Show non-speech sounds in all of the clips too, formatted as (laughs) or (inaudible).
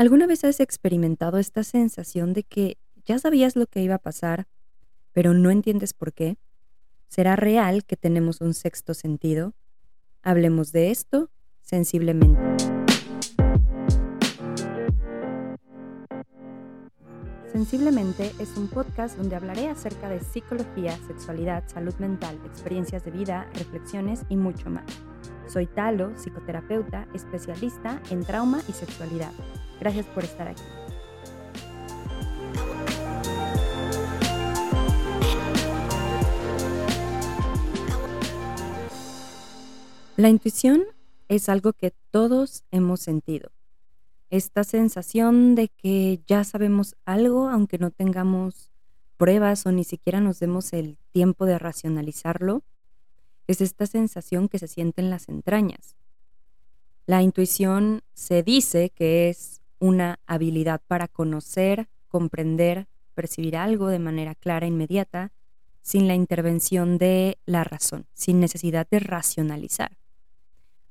¿Alguna vez has experimentado esta sensación de que ya sabías lo que iba a pasar, pero no entiendes por qué? ¿Será real que tenemos un sexto sentido? Hablemos de esto sensiblemente. Sensiblemente es un podcast donde hablaré acerca de psicología, sexualidad, salud mental, experiencias de vida, reflexiones y mucho más. Soy Talo, psicoterapeuta, especialista en trauma y sexualidad. Gracias por estar aquí. La intuición es algo que todos hemos sentido. Esta sensación de que ya sabemos algo aunque no tengamos pruebas o ni siquiera nos demos el tiempo de racionalizarlo, es esta sensación que se siente en las entrañas. La intuición se dice que es una habilidad para conocer, comprender, percibir algo de manera clara e inmediata, sin la intervención de la razón, sin necesidad de racionalizar.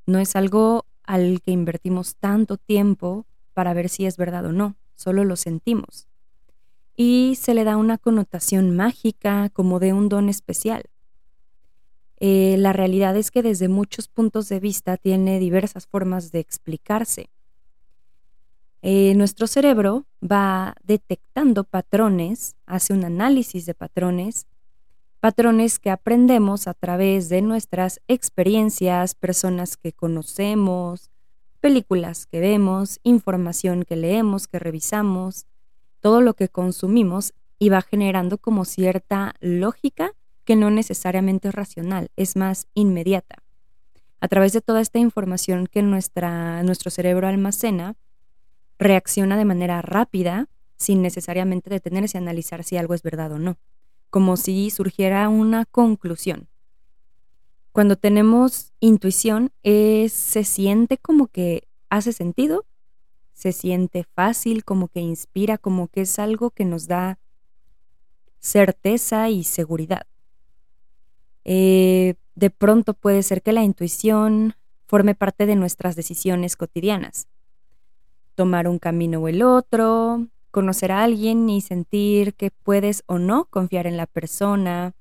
No es algo al que invertimos tanto tiempo para ver si es verdad o no, solo lo sentimos. Y se le da una connotación mágica como de un don especial. Eh, la realidad es que desde muchos puntos de vista tiene diversas formas de explicarse. Eh, nuestro cerebro va detectando patrones, hace un análisis de patrones, patrones que aprendemos a través de nuestras experiencias, personas que conocemos, películas que vemos, información que leemos, que revisamos, todo lo que consumimos y va generando como cierta lógica que no necesariamente es racional, es más inmediata. A través de toda esta información que nuestra, nuestro cerebro almacena, reacciona de manera rápida, sin necesariamente detenerse a analizar si algo es verdad o no, como si surgiera una conclusión. Cuando tenemos intuición, se siente como que hace sentido, se siente fácil, como que inspira, como que es algo que nos da certeza y seguridad. Eh, de pronto puede ser que la intuición forme parte de nuestras decisiones cotidianas. Tomar un camino o el otro, conocer a alguien y sentir que puedes o no confiar en la persona.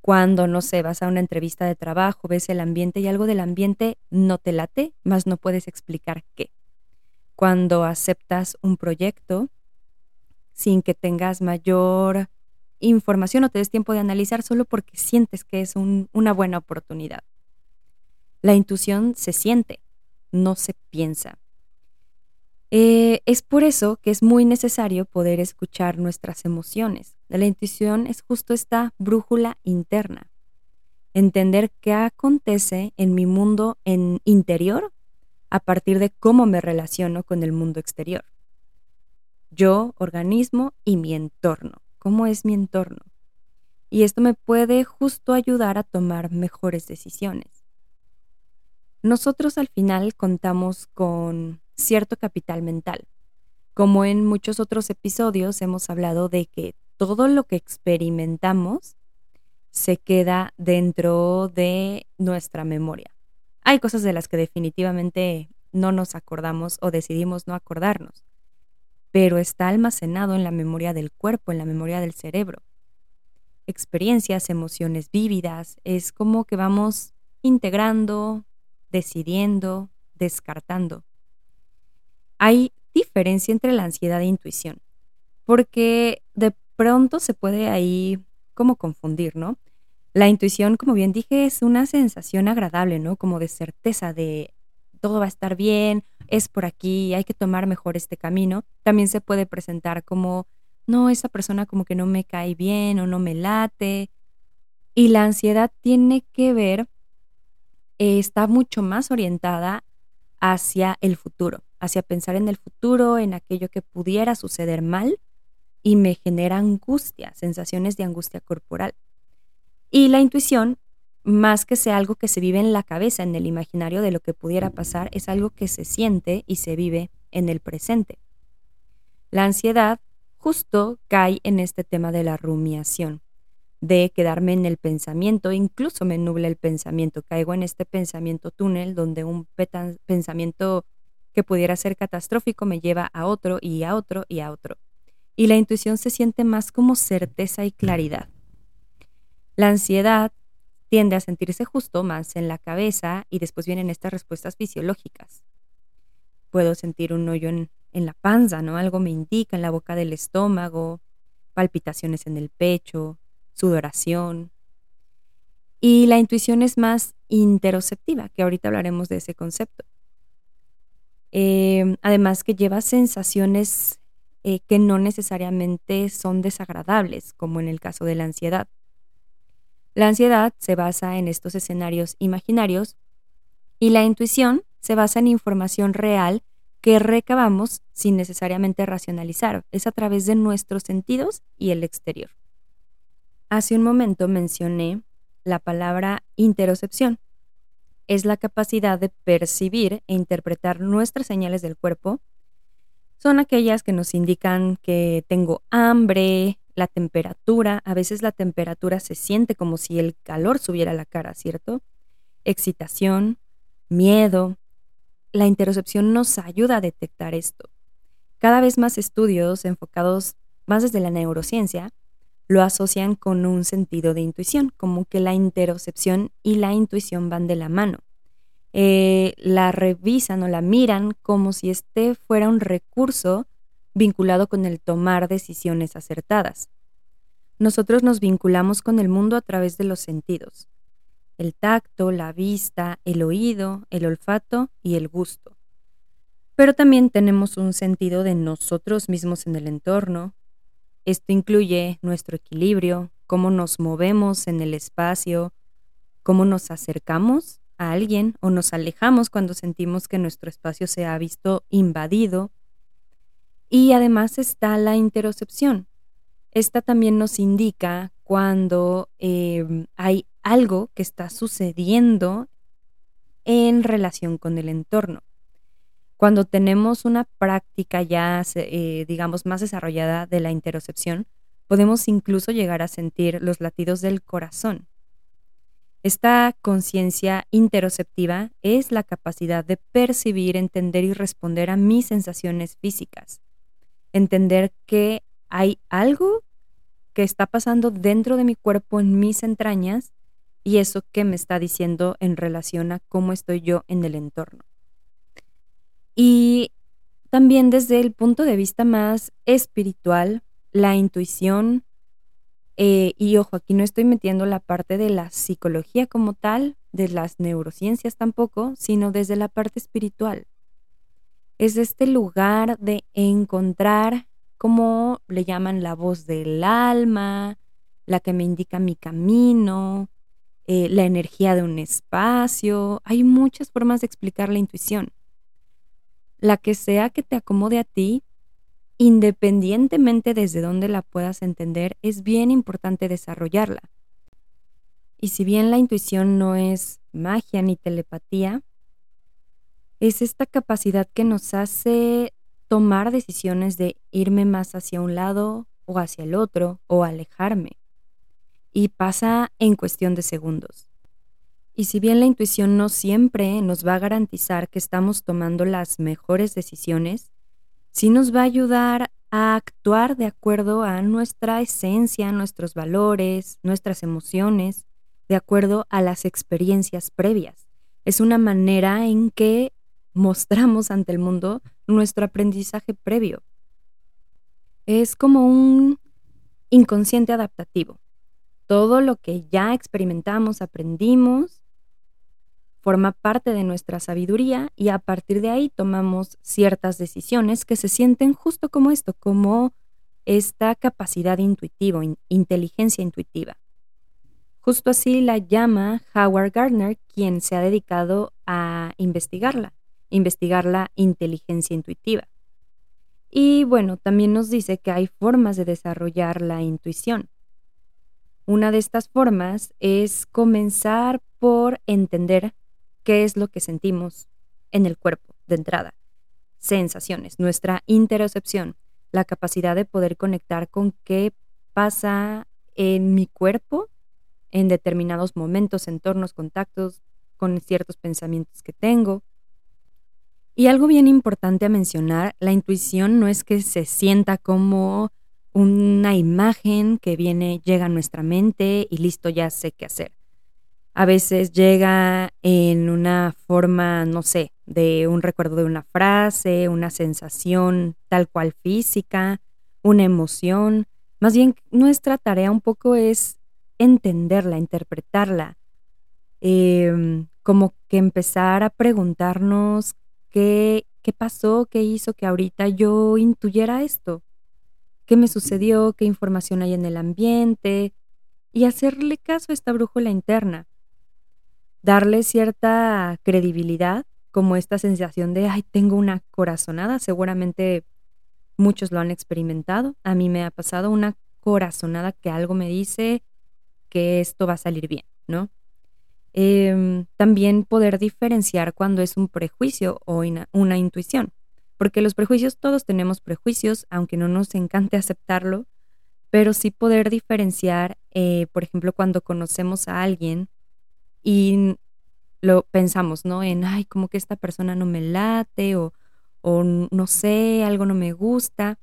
Cuando, no sé, vas a una entrevista de trabajo, ves el ambiente y algo del ambiente no te late, más no puedes explicar qué. Cuando aceptas un proyecto sin que tengas mayor información o te des tiempo de analizar solo porque sientes que es una buena oportunidad. La intuición se siente, no se piensa. Eh, es por eso que es muy necesario poder escuchar nuestras emociones. La intuición es justo esta brújula interna. Entender qué acontece en mi mundo en interior a partir de cómo me relaciono con el mundo exterior. Yo, organismo y mi entorno cómo es mi entorno. Y esto me puede justo ayudar a tomar mejores decisiones. Nosotros al final contamos con cierto capital mental. Como en muchos otros episodios hemos hablado de que todo lo que experimentamos se queda dentro de nuestra memoria. Hay cosas de las que definitivamente no nos acordamos o decidimos no acordarnos pero está almacenado en la memoria del cuerpo, en la memoria del cerebro. Experiencias, emociones vívidas, es como que vamos integrando, decidiendo, descartando. Hay diferencia entre la ansiedad e intuición, porque de pronto se puede ahí como confundir, ¿no? La intuición, como bien dije, es una sensación agradable, ¿no? Como de certeza, de todo va a estar bien, es por aquí, hay que tomar mejor este camino, también se puede presentar como, no, esa persona como que no me cae bien o no me late. Y la ansiedad tiene que ver, eh, está mucho más orientada hacia el futuro, hacia pensar en el futuro, en aquello que pudiera suceder mal y me genera angustia, sensaciones de angustia corporal. Y la intuición más que sea algo que se vive en la cabeza, en el imaginario de lo que pudiera pasar, es algo que se siente y se vive en el presente. La ansiedad justo cae en este tema de la rumiación, de quedarme en el pensamiento, incluso me nubla el pensamiento, caigo en este pensamiento túnel donde un pensamiento que pudiera ser catastrófico me lleva a otro y a otro y a otro. Y la intuición se siente más como certeza y claridad. La ansiedad tiende a sentirse justo más en la cabeza y después vienen estas respuestas fisiológicas. Puedo sentir un hoyo en, la panza, ¿no? Algo me indica en la boca del estómago, palpitaciones en el pecho, sudoración. Y la intuición es más interoceptiva, que ahorita hablaremos de ese concepto. Eh, además que lleva sensaciones eh, que no necesariamente son desagradables, como en el caso de la ansiedad. La ansiedad se basa en estos escenarios imaginarios y la intuición se basa en información real que recabamos sin necesariamente racionalizar. Es a través de nuestros sentidos y el exterior. Hace un momento mencioné la palabra interocepción. Es la capacidad de percibir e interpretar nuestras señales del cuerpo. Son aquellas que nos indican que tengo hambre, la temperatura. A veces la temperatura se siente como si el calor subiera a la cara, ¿cierto? Excitación, miedo, la interocepción nos ayuda a detectar esto. Cada vez más estudios enfocados más desde la neurociencia lo asocian con un sentido de intuición, como que la interocepción y la intuición van de la mano. Eh, la revisan o la miran como si este fuera un recurso vinculado con el tomar decisiones acertadas. Nosotros nos vinculamos con el mundo a través de los sentidos el tacto, la vista, el oído, el olfato y el gusto. Pero también tenemos un sentido de nosotros mismos en el entorno. Esto incluye nuestro equilibrio, cómo nos movemos en el espacio, cómo nos acercamos a alguien o nos alejamos cuando sentimos que nuestro espacio se ha visto invadido. Y además está la interocepción. Esta también nos indica cuando eh, hay algo que está sucediendo en relación con el entorno. Cuando tenemos una práctica ya, eh, digamos, más desarrollada de la interocepción, podemos incluso llegar a sentir los latidos del corazón. Esta conciencia interoceptiva es la capacidad de percibir, entender y responder a mis sensaciones físicas. Entender que hay algo que está pasando dentro de mi cuerpo, en mis entrañas, y eso que me está diciendo en relación a cómo estoy yo en el entorno. Y también desde el punto de vista más espiritual, la intuición, eh, y ojo, aquí no estoy metiendo la parte de la psicología como tal, de las neurociencias tampoco, sino desde la parte espiritual. Es este lugar de encontrar, como le llaman, la voz del alma, la que me indica mi camino, eh, la energía de un espacio. Hay muchas formas de explicar la intuición. La que sea que te acomode a ti, independientemente desde dónde la puedas entender, es bien importante desarrollarla. Y si bien la intuición no es magia ni telepatía, es esta capacidad que nos hace tomar decisiones de irme más hacia un lado o hacia el otro o alejarme y pasa en cuestión de segundos. Y si bien la intuición no siempre nos va a garantizar que estamos tomando las mejores decisiones, sí nos va a ayudar a actuar de acuerdo a nuestra esencia, nuestros valores, nuestras emociones, de acuerdo a las experiencias previas. Es una manera en que mostramos ante el mundo nuestro aprendizaje previo. Es como un inconsciente adaptativo todo lo que ya experimentamos, aprendimos, forma parte de nuestra sabiduría y a partir de ahí tomamos ciertas decisiones que se sienten justo como esto, como esta capacidad intuitiva, inteligencia intuitiva. Justo así la llama Howard Gardner, quien se ha dedicado a investigarla, investigar la inteligencia intuitiva. Y bueno, también nos dice que hay formas de desarrollar la intuición. Una de estas formas es comenzar por entender qué es lo que sentimos en el cuerpo de entrada. Sensaciones, nuestra interocepción, la capacidad de poder conectar con qué pasa en mi cuerpo en determinados momentos, entornos, contactos, con ciertos pensamientos que tengo. Y algo bien importante a mencionar, la intuición no es que se sienta como una imagen que viene, llega a nuestra mente y listo, ya sé qué hacer. A veces llega en una forma, no sé, de un recuerdo de una frase, una sensación tal cual física, una emoción. Más bien, nuestra tarea un poco es entenderla, interpretarla, em, como que empezar a preguntarnos qué, qué pasó, qué hizo que ahorita yo intuyera esto, qué me sucedió, qué información hay en el ambiente, y hacerle caso a esta brújula interna. Darle cierta credibilidad, como esta sensación de, ay, tengo una corazonada, seguramente muchos lo han experimentado, a mí me ha pasado una corazonada que algo me dice que esto va a salir bien, ¿no? Em, también poder diferenciar cuando es un prejuicio o una intuición, porque los prejuicios, todos tenemos prejuicios, aunque no nos encante (laughs) aceptarlo, pero sí poder diferenciar, eh, por ejemplo, cuando conocemos a alguien y lo pensamos, ¿no? En, ay, como que esta persona no me late o, o no sé, algo no me gusta.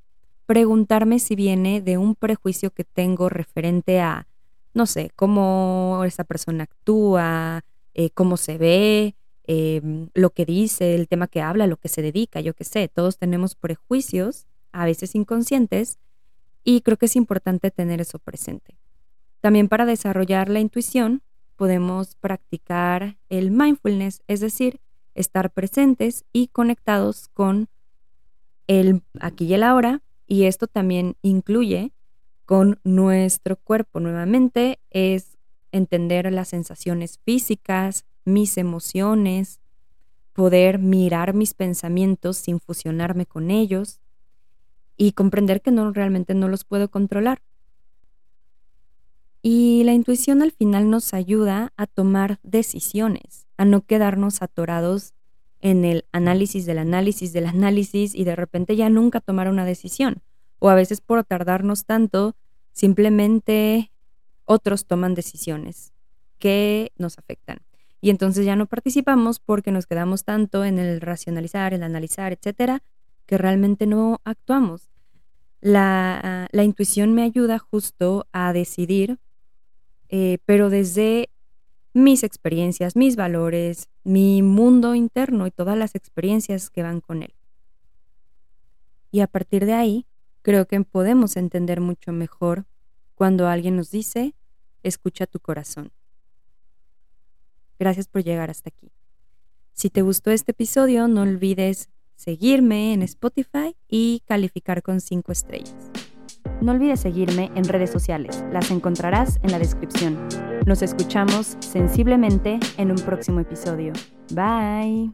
Preguntarme si viene de un prejuicio que tengo referente a, no sé, cómo esa persona actúa, eh, cómo se ve, em, lo que dice, el tema que habla, lo que se dedica, yo qué sé. Todos tenemos prejuicios, a veces inconscientes, y creo que es importante tener eso presente. También para desarrollar la intuición, podemos practicar el mindfulness, es decir, estar presentes y conectados con el aquí y el ahora, y esto también incluye con nuestro cuerpo. Nuevamente es entender las sensaciones físicas, mis emociones, poder mirar mis pensamientos sin fusionarme con ellos y comprender que no realmente no los puedo controlar. Y la intuición al final nos ayuda a tomar decisiones, a no quedarnos atorados en el análisis del análisis del análisis y de repente ya nunca tomar una decisión. O a veces por tardarnos tanto, simplemente otros toman decisiones que nos afectan. Y entonces ya no participamos porque nos quedamos tanto en el racionalizar, el analizar, etcétera, que realmente no actuamos. La, la intuición me ayuda justo a decidir eh, pero desde mis experiencias, mis valores, mi mundo interno y todas las experiencias que van con él. Y a partir de ahí, creo que podemos entender mucho mejor cuando alguien nos dice, escucha tu corazón. Gracias por llegar hasta aquí. Si te gustó este episodio, no olvides seguirme en Spotify y calificar con 5 estrellas. No olvides seguirme en redes sociales, las encontrarás en la descripción. Nos escuchamos sensiblemente en un próximo episodio. Bye.